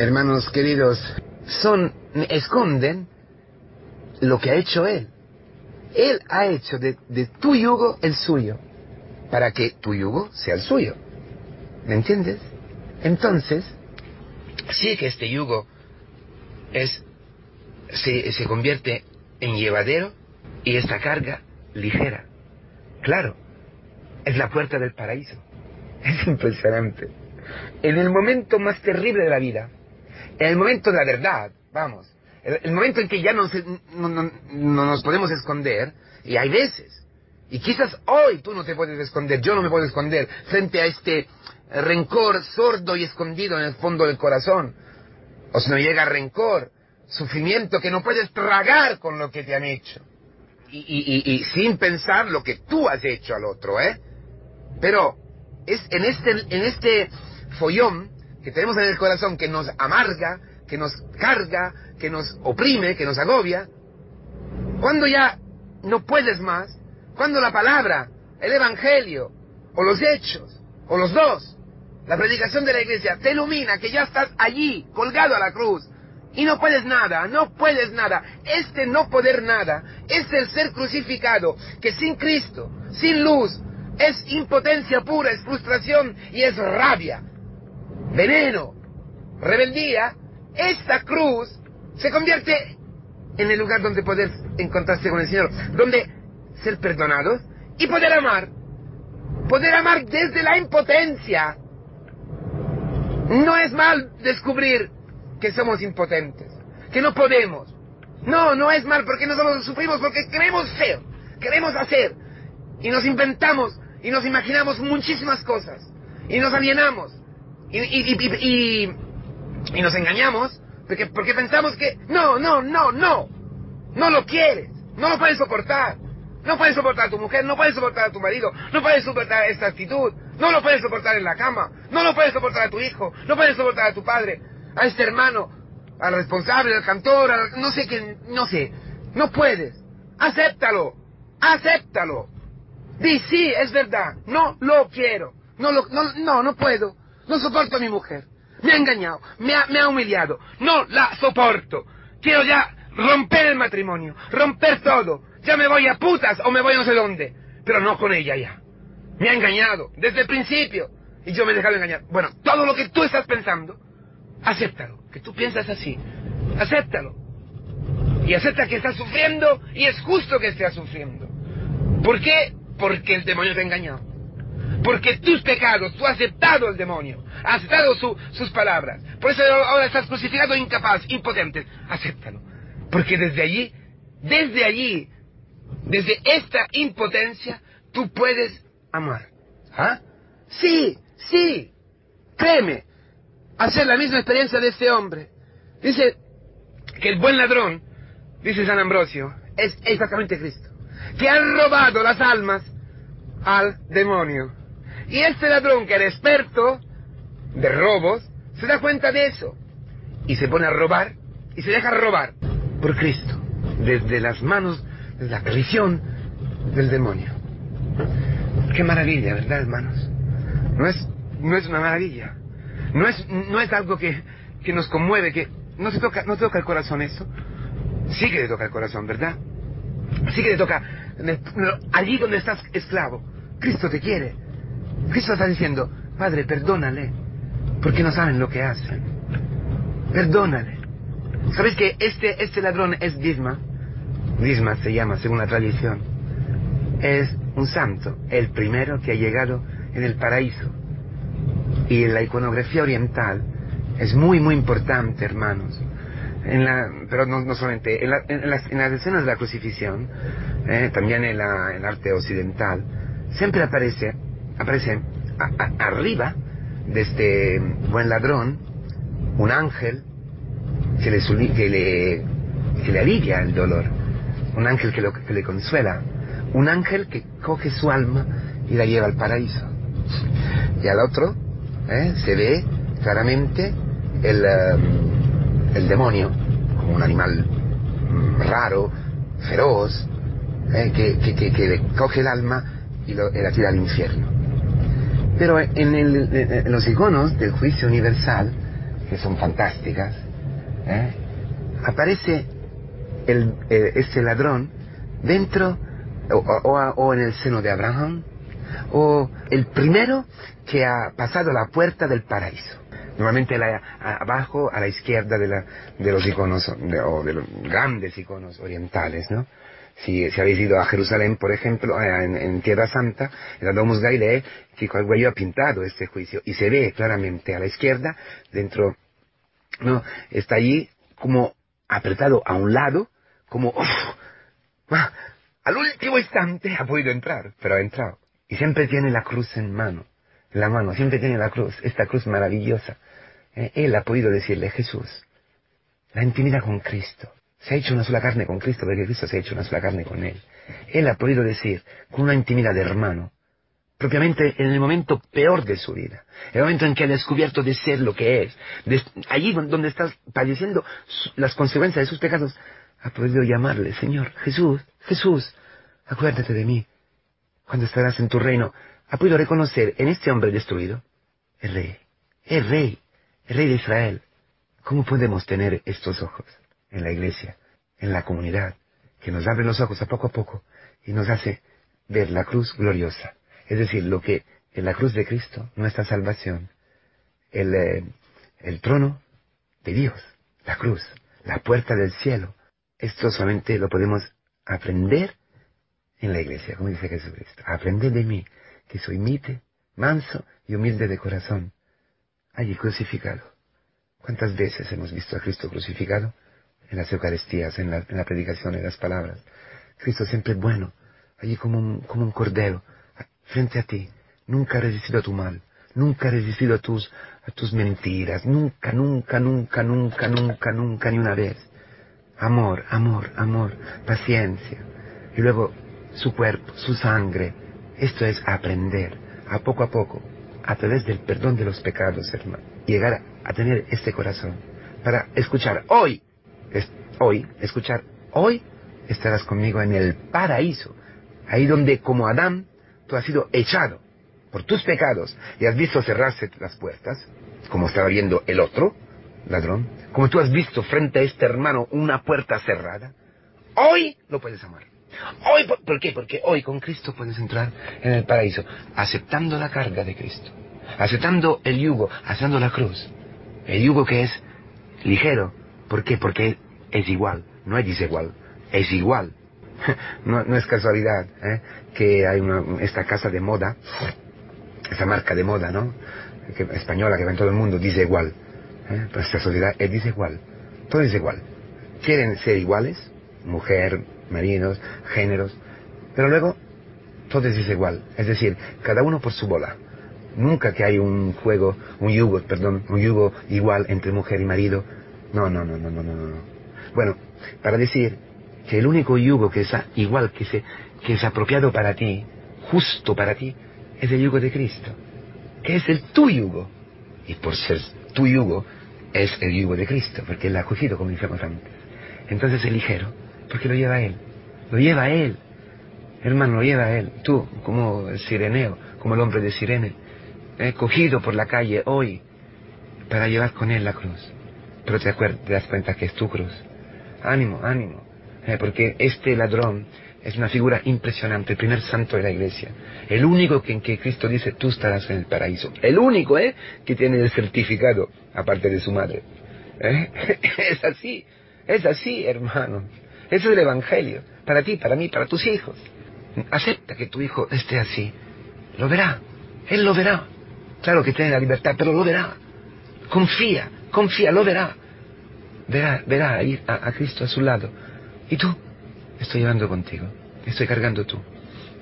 hermanos queridos, son, esconden lo que ha hecho Él. Él ha hecho de, de tu yugo el suyo, para que tu yugo sea el suyo. ¿Me entiendes? Entonces, sí que este yugo es, se, se convierte en llevadero y esta carga ligera. Claro, es la puerta del paraíso. Es impresionante. En el momento más terrible de la vida, en el momento de la verdad, vamos, el, el momento en que ya no, se- no- no- no nos podemos esconder, y hay veces, y quizás hoy tú no te puedes esconder, yo no me puedo esconder frente a este rencor sordo y escondido en el fondo del corazón. O si no llega rencor, sufrimiento que no puedes tragar con lo que te han hecho. Y, y- y- y sin pensar lo que tú has hecho al otro, ¿eh? Pero es en este, en este follón que tenemos en el corazón que nos amarga, que nos carga, que nos oprime, que nos agobia, cuando ya no puedes más, cuando la palabra, el evangelio, o los hechos, o los dos, la predicación de la iglesia te ilumina, que ya estás allí, colgado a la cruz, y no puedes nada, no puedes nada. Este no poder nada es el ser crucificado, que sin Cristo, sin luz, es impotencia pura, es frustración y es rabia, veneno, rebeldía. Esta cruz se convierte en el lugar donde poder encontrarse con el Señor, donde ser perdonados y poder amar. Poder amar desde la impotencia. No es mal descubrir que somos impotentes, que no podemos. No, no es mal porque nosotros sufrimos, porque queremos ser, queremos hacer. Y nos inventamos y nos imaginamos muchísimas cosas. Y nos alienamos. Y, y- y- y- nos engañamos porque, porque pensamos que no, no, no, no. No lo quieres. No lo puedes soportar. No puedes soportar a tu mujer, no puedes soportar a tu marido, no puedes soportar esta actitud, no lo puedes soportar en la cama, no lo puedes soportar a tu hijo, no puedes soportar a tu padre, a este hermano, al responsable, al cantor, al- no sé quién, no sé. No puedes. Acéptalo. Acéptalo. Di sí, es verdad. No lo quiero. No, lo, no, no, no puedo. No soporto a mi mujer. Me ha engañado. Me ha, humillado. No la soporto. Quiero ya romper el matrimonio. Romper todo. Ya me voy a putas o me voy a no sé dónde. Pero no con ella ya. Me ha engañado. Desde el principio. Y yo me he dejado engañar. Bueno, todo lo que tú estás pensando, acéptalo. Que tú piensas así. Acéptalo. Y acepta que estás sufriendo y es justo que estés sufriendo. ¿Por qué? Porque el demonio te ha engañado. Porque tus pecados, tú has aceptado el demonio, has aceptado su- sus palabras. Por eso ahora estás crucificado, incapaz, impotente. Acéptalo. Porque desde allí, desde allí, desde esta impotencia, tú puedes amar. ¿Ah? Sí, sí. Créeme. Hacer la misma experiencia de este hombre. Dice que el buen ladrón, dice San Ambrosio, es exactamente Cristo. Que ha robado las almas al demonio. Y este ladrón que era experto de robos, se da cuenta de eso. Y se pone a robar y se deja robar por Cristo. Desde las manos, desde la prisión del demonio. Qué maravilla, ¿verdad, hermanos? No es, no es una maravilla. No es, no es algo que, que nos conmueve, que no se toca, no toca el corazón eso. Sí que le toca el corazón, ¿verdad? Sí que le toca allí donde estás esclavo. Cristo te quiere. Cristo está diciendo, Padre, perdónale, porque no saben lo que hacen. Perdónale. ¿Sabes que este, este ladrón es Disma? Disma se llama, según la tradición. Es un santo, el primero que ha llegado en el paraíso. Y en la iconografía oriental es muy, muy importante, hermanos. En la, pero no, no solamente, en, la- en las, en las escenas de la crucifixión, eh, también en, la, en el arte occidental, siempre aparece, aparece a- a- arriba de este buen ladrón un ángel que le, alivia el dolor, un ángel que, lo, que le consuela, un ángel que coge su alma y la lleva al paraíso. Y al otro ¿eh? se ve claramente el, eh, el demonio, como un animal mm, raro, feroz, ¿eh? que, que, que- que le coge el alma y, lo, y la tira al infierno. Pero en, el- en los iconos del juicio universal, que son fantásticas, ¿eh? aparece el, este ladrón dentro o, en el seno de Abraham, o el primero que ha pasado la puerta del paraíso. Normalmente abajo, a la izquierda de, la, de los iconos, o de los grandes iconos orientales, ¿no? Si, si, habéis ido a Jerusalén, por ejemplo, eh, en, Tierra Santa, en la Domus Galilei, Chico Arguello ha pintado este juicio y se ve claramente a la izquierda, dentro, no, está allí como apretado a un lado, como, al último instante ha podido entrar, pero ha entrado. Y siempre tiene la cruz en mano, en la mano, siempre tiene la cruz, esta cruz maravillosa. Eh, él ha podido decirle, Jesús, la intimidad con Cristo. Se ha hecho una sola carne con Cristo porque Cristo se ha hecho una sola carne con Él. Él ha podido decir, con una intimidad de hermano, propiamente en el momento peor de su vida, el momento en que ha descubierto de ser lo que es, allí donde está padeciendo las consecuencias de sus pecados, ha podido llamarle, Señor, Jesús, Jesús, acuérdate de mí, cuando estarás en tu reino. Ha podido reconocer en este hombre destruido el rey, el rey, el rey de Israel. ¿Cómo podemos tener estos ojos en la iglesia, en la comunidad, que nos abre los ojos a poco a poco y nos hace ver la cruz gloriosa? Es decir, lo que en la cruz de Cristo, nuestra salvación, el, eh, el trono de Dios, la cruz, la puerta del cielo, esto solamente lo podemos aprender en la iglesia, como dice Jesucristo. Aprended de mí, que soy mite, manso y humilde de corazón. Allí crucificado. ¿Cuántas veces hemos visto a Cristo crucificado? En las Eucaristías, en la, predicación, en las palabras. Cristo siempre bueno, allí como un, como un cordero, frente a ti. Nunca ha resistido a tu mal, nunca ha resistido a tus, a tus mentiras, nunca, nunca, nunca, nunca, nunca, nunca, ni una vez amor, amor, amor, paciencia. Y luego su cuerpo, su sangre. Esto es aprender, a poco a poco, a través del perdón de los pecados, hermano. Llegar a tener este corazón para escuchar hoy, hoy, escuchar hoy, estarás conmigo en el paraíso. Ahí donde como Adán, tú has sido echado por tus pecados y has visto cerrarse las puertas, como estaba viendo el otro, ladrón, como tú has visto frente a este hermano una puerta cerrada, hoy lo puedes amar. Hoy, ¿por qué? Porque hoy con Cristo puedes entrar en el paraíso, aceptando la carga de Cristo, aceptando el yugo, aceptando la cruz. El yugo que es ligero. ¿Por qué? Porque es igual, no es desigual, es igual. No, es casualidad ¿eh? que hay una, esta casa de moda, esta marca de moda, ¿no? española que va en todo el mundo, dice igual. ¿eh? Nuestra sociedad es desigual. Todo es igual. Quieren ser iguales, mujer, marinos, géneros, pero luego todo es desigual. Es decir, cada uno por su bola. Nunca que hay un juego, un yugo, perdón, un yugo igual entre mujer y marido. No, no, no, no, no, no, no. Bueno, para decir que el único yugo que es igual, que, se, que es apropiado para ti, justo para ti, es el yugo de Cristo, que es el tu yugo. Y por ser tu yugo, es el yugo de Cristo, porque Él ha cogido, como dijimos antes. Entonces es ligero, porque lo lleva Él. Lo lleva Él. Hermano, lo lleva Él. Tú, como el sireneo, como el hombre de Sirene, he cogido por la calle hoy para llevar con Él la cruz. Pero te, te das cuenta que es tu cruz. Ánimo, ánimo. Eh, porque este ladrón es una figura impresionante, el primer santo de la iglesia. El único en que Cristo dice, tú estarás en el paraíso. El único, ¿eh? Que tiene el certificado, aparte de su madre. ¿Eh? Es así, es así, hermano. Ese es el Evangelio. Para ti, para mí, para tus hijos. Acepta que tu hijo esté así. Lo verá. Él lo verá. Claro que tiene la libertad, pero lo verá. Confía, confía, lo verá. Verá, verá a, a Cristo a su lado. ¿Y tú? estoy llevando contigo, estoy cargando tú,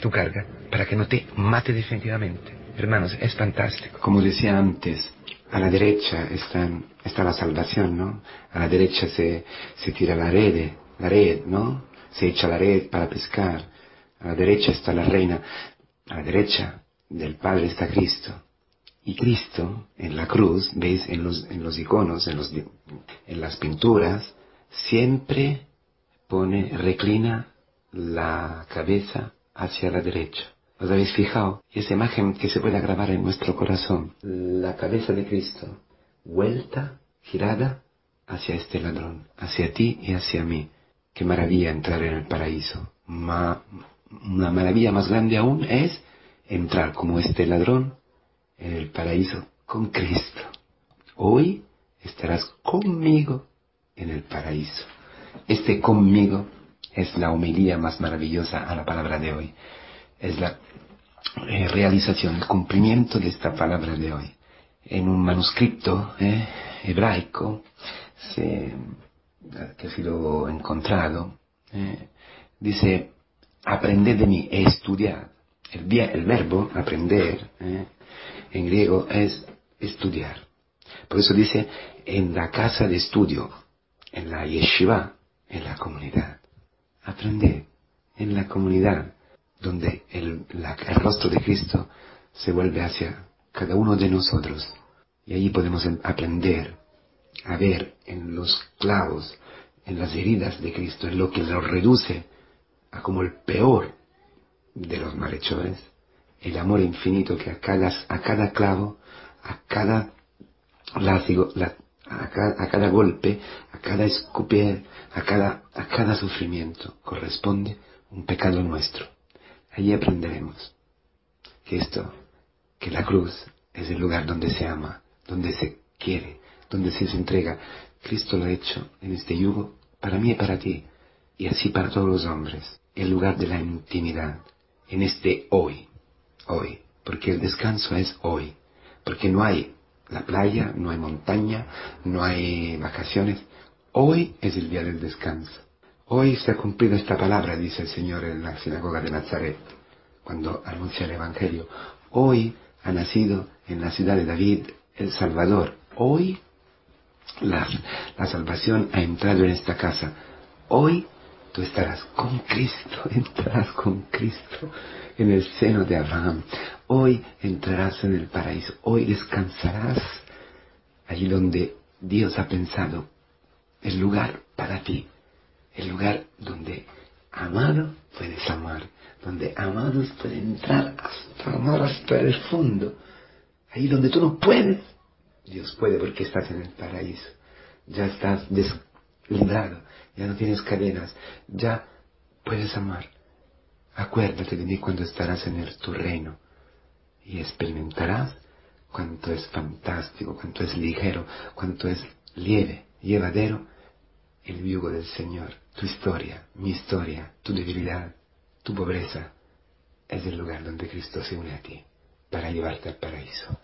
tu carga, para que no te mate definitivamente. Hermanos, es fantástico. Como decía antes, a la derecha está, está la salvación, ¿no? A la derecha se, se tira la red, la red, ¿no? Se echa la red para pescar. A la derecha está la reina. A la derecha del Padre está Cristo. Y Cristo, en la cruz, veis en los, iconos, en, las pinturas, siempre pone, reclina la cabeza hacia la derecha. ¿Os habéis fijado? Esa imagen que se puede grabar en nuestro corazón. La cabeza de Cristo, vuelta girada hacia este ladrón, hacia ti y hacia mí. Qué maravilla entrar en el paraíso. una maravilla más grande aún es entrar como este ladrón en el paraíso con Cristo. Hoy estarás conmigo en el paraíso. Este conmigo es la homilía más maravillosa a la palabra de hoy. Es la eh, realización, el cumplimiento de esta palabra de hoy. En un manuscrito eh, hebraico que ha sido encontrado, eh, dice, aprended de mí, estudiar. El, el verbo aprender en griego es estudiar. Por eso dice, en la casa de estudio, en la yeshiva, en la comunidad. Aprender en la comunidad, donde el, rostro de Cristo se vuelve hacia cada uno de nosotros. Y allí podemos aprender a ver en los clavos, en las heridas de Cristo, en lo que lo reduce a como el peor de los malhechores, el amor infinito que a cada, a cada clavo, a cada látigo, a, cada, golpe, a cada escupier, a cada, a cada sufrimiento corresponde un pecado nuestro. Allí aprenderemos que esto, que la cruz es el lugar donde se ama, donde se quiere, donde se entrega. Cristo lo ha hecho en este yugo para mí y para ti, y así para todos los hombres, el lugar de la intimidad, en este hoy, hoy, porque el descanso es hoy, porque no hay la playa, no hay montaña, no hay vacaciones, hoy es el día del descanso. Hoy se ha cumplido esta palabra, dice el Señor en la sinagoga de Nazaret, cuando anuncia el Evangelio. Hoy ha nacido en la ciudad de David el Salvador. Hoy la, salvación ha entrado en esta casa. Hoy tú estarás con Cristo, entrarás con Cristo en el seno de Abraham. Hoy entrarás en el paraíso. Hoy descansarás allí donde Dios ha pensado el lugar para ti. El lugar donde amado puedes amar. Donde amados pueden entrar hasta amar hasta el fondo. Ahí donde tú no puedes, Dios puede porque estás en el paraíso. Ya estás deslibrado, ya no tienes cadenas, ya puedes amar. Acuérdate de mí cuando estarás en el, tu reino y experimentarás cuánto es fantástico, cuánto es ligero, cuánto es lieve, llevadero el yugo del Señor. Tu historia, mi historia, tu debilidad, tu pobreza, es el lugar donde Cristo se une a ti para llevarte al paraíso.